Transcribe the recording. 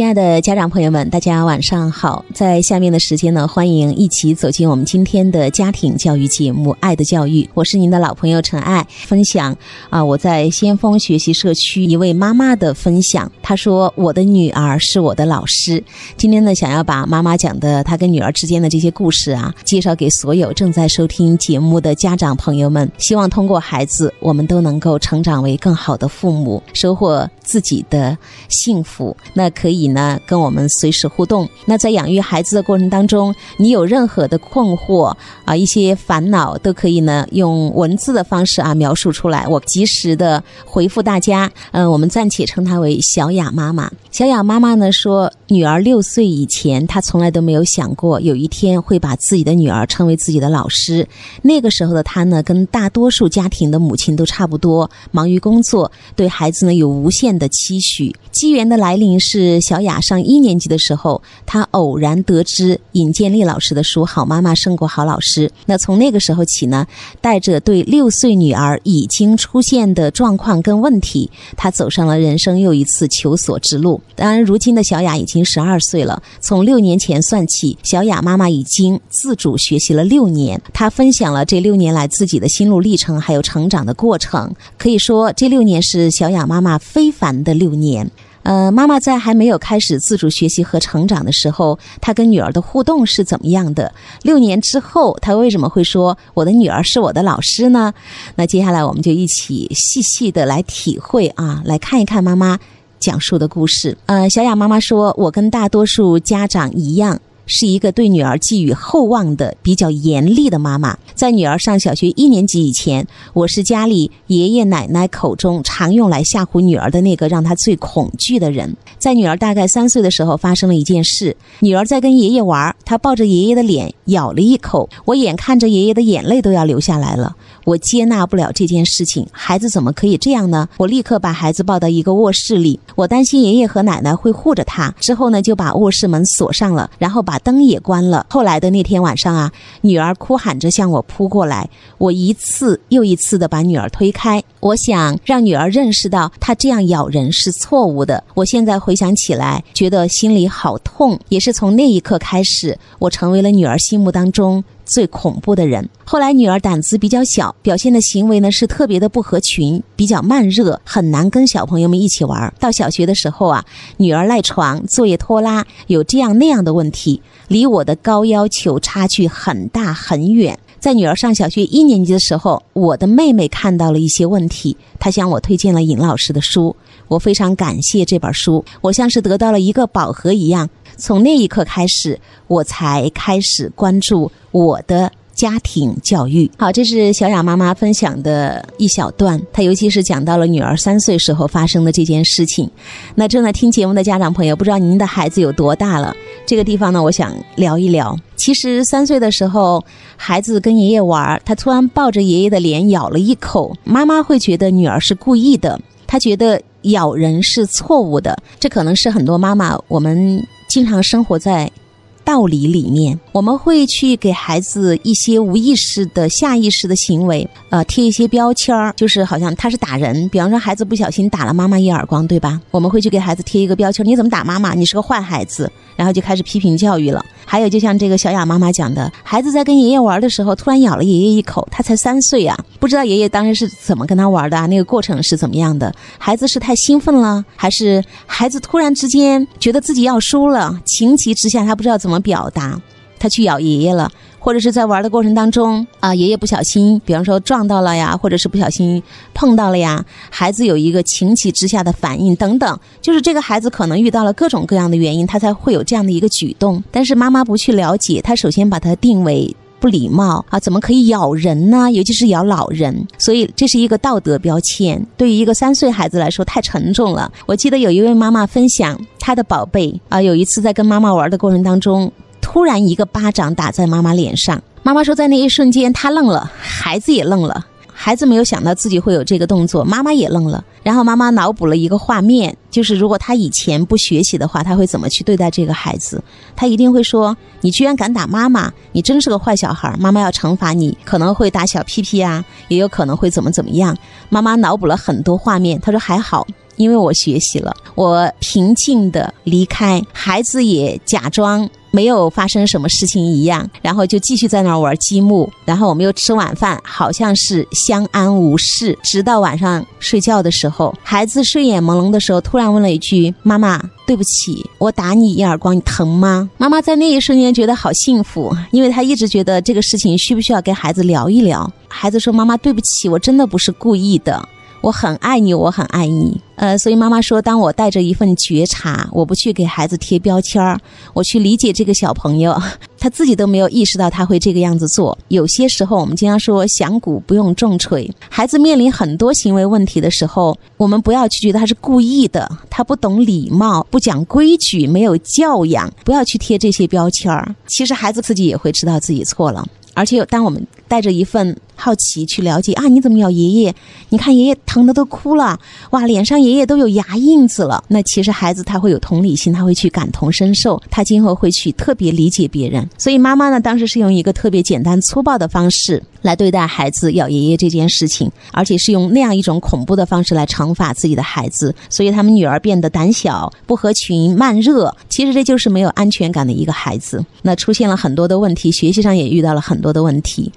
亲爱的家长朋友们，大家晚上好！在下面的时间呢，欢迎一起走进我们今天的家庭教育节目《爱的教育》，我是您的老朋友陈爱，分享啊，我在先锋学习社区一位妈妈的分享。她说：“我的女儿是我的老师。”今天呢，想要把妈妈讲的她跟女儿之间的这些故事啊，介绍给所有正在收听节目的家长朋友们。希望通过孩子，我们都能够成长为更好的父母，收获自己的幸福。那可以。呢，跟我们随时互动。那在养育孩子的过程当中，你有任何的困惑啊，一些烦恼，都可以呢用文字的方式啊描述出来，我及时的回复大家。嗯，我们暂且称她为小雅妈妈。小雅妈妈呢说，女儿六岁以前，她从来都没有想过有一天会把自己的女儿称为自己的老师。那个时候的她呢，跟大多数家庭的母亲都差不多，忙于工作，对孩子呢有无限的期许。机缘的来临是小小雅上一年级的时候，她偶然得知尹建莉老师的书《好妈妈胜过好老师》。那从那个时候起呢，带着对六岁女儿已经出现的状况跟问题，她走上了人生又一次求索之路。当然，如今的小雅已经十二岁了。从六年前算起，小雅妈妈已经自主学习了六年。她分享了这六年来自己的心路历程，还有成长的过程。可以说，这六年是小雅妈妈非凡的六年。呃，妈妈在还没有开始自主学习和成长的时候，她跟女儿的互动是怎么样的？六年之后，她为什么会说我的女儿是我的老师呢？那接下来我们就一起细细的来体会啊，来看一看妈妈讲述的故事。呃，小雅妈妈说，我跟大多数家长一样。是一个对女儿寄予厚望的比较严厉的妈妈。在女儿上小学一年级以前，我是家里爷爷奶奶口中常用来吓唬女儿的那个让她最恐惧的人。在女儿大概三岁的时候，发生了一件事：女儿在跟爷爷玩，她抱着爷爷的脸咬了一口，我眼看着爷爷的眼泪都要流下来了。我接纳不了这件事情，孩子怎么可以这样呢？我立刻把孩子抱到一个卧室里，我担心爷爷和奶奶会护着他。之后呢，就把卧室门锁上了，然后把灯也关了。后来的那天晚上啊，女儿哭喊着向我扑过来，我一次又一次的把女儿推开，我想让女儿认识到她这样咬人是错误的。我现在回想起来，觉得心里好痛。也是从那一刻开始，我成为了女儿心目当中。最恐怖的人。后来女儿胆子比较小，表现的行为呢是特别的不合群，比较慢热，很难跟小朋友们一起玩。到小学的时候啊，女儿赖床、作业拖拉，有这样那样的问题，离我的高要求差距很大很远。在女儿上小学一年级的时候，我的妹妹看到了一些问题，她向我推荐了尹老师的书，我非常感谢这本书，我像是得到了一个宝盒一样。从那一刻开始，我才开始关注我的家庭教育。好，这是小雅妈妈分享的一小段，她尤其是讲到了女儿三岁时候发生的这件事情。那正在听节目的家长朋友，不知道您的孩子有多大了？这个地方呢，我想聊一聊。其实三岁的时候，孩子跟爷爷玩，他突然抱着爷爷的脸咬了一口，妈妈会觉得女儿是故意的，她觉得咬人是错误的。这可能是很多妈妈我们。经常生活在道理里面，我们会去给孩子一些无意识的、下意识的行为，呃，贴一些标签儿，就是好像他是打人。比方说，孩子不小心打了妈妈一耳光，对吧？我们会去给孩子贴一个标签：你怎么打妈妈？你是个坏孩子。然后就开始批评教育了。还有，就像这个小雅妈妈讲的，孩子在跟爷爷玩的时候，突然咬了爷爷一口，他才三岁啊，不知道爷爷当时是怎么跟他玩的啊，那个过程是怎么样的？孩子是太兴奋了，还是孩子突然之间觉得自己要输了，情急之下他不知道怎么表达，他去咬爷爷了？或者是在玩的过程当中啊，爷爷不小心，比方说撞到了呀，或者是不小心碰到了呀，孩子有一个情急之下的反应等等，就是这个孩子可能遇到了各种各样的原因，他才会有这样的一个举动。但是妈妈不去了解，他首先把它定为不礼貌啊，怎么可以咬人呢？尤其是咬老人，所以这是一个道德标签，对于一个三岁孩子来说太沉重了。我记得有一位妈妈分享，她的宝贝啊，有一次在跟妈妈玩的过程当中。突然一个巴掌打在妈妈脸上，妈妈说，在那一瞬间，她愣了，孩子也愣了。孩子没有想到自己会有这个动作，妈妈也愣了。然后妈妈脑补了一个画面，就是如果他以前不学习的话，他会怎么去对待这个孩子？他一定会说：“你居然敢打妈妈，你真是个坏小孩，妈妈要惩罚你，可能会打小屁屁啊，也有可能会怎么怎么样。”妈妈脑补了很多画面，她说：“还好。”因为我学习了，我平静的离开，孩子也假装。没有发生什么事情一样，然后就继续在那儿玩积木，然后我们又吃晚饭，好像是相安无事。直到晚上睡觉的时候，孩子睡眼朦胧的时候，突然问了一句：“妈妈，对不起，我打你一耳光，你疼吗？”妈妈在那一瞬间觉得好幸福，因为她一直觉得这个事情需不需要跟孩子聊一聊。孩子说：“妈妈，对不起，我真的不是故意的。”我很爱你，我很爱你。呃，所以妈妈说，当我带着一份觉察，我不去给孩子贴标签儿，我去理解这个小朋友，他自己都没有意识到他会这个样子做。有些时候，我们经常说响鼓不用重锤。孩子面临很多行为问题的时候，我们不要去觉得他是故意的，他不懂礼貌，不讲规矩，没有教养，不要去贴这些标签儿。其实孩子自己也会知道自己错了。而且，当我们带着一份好奇去了解啊，你怎么咬爷爷？你看爷爷疼的都哭了，哇，脸上爷爷都有牙印子了。那其实孩子他会有同理心，他会去感同身受，他今后会去特别理解别人。所以妈妈呢，当时是用一个特别简单粗暴的方式来对待孩子咬爷爷这件事情，而且是用那样一种恐怖的方式来惩罚自己的孩子。所以他们女儿变得胆小、不合群、慢热，其实这就是没有安全感的一个孩子。那出现了很多的问题，学习上也遇到了很多多的问题。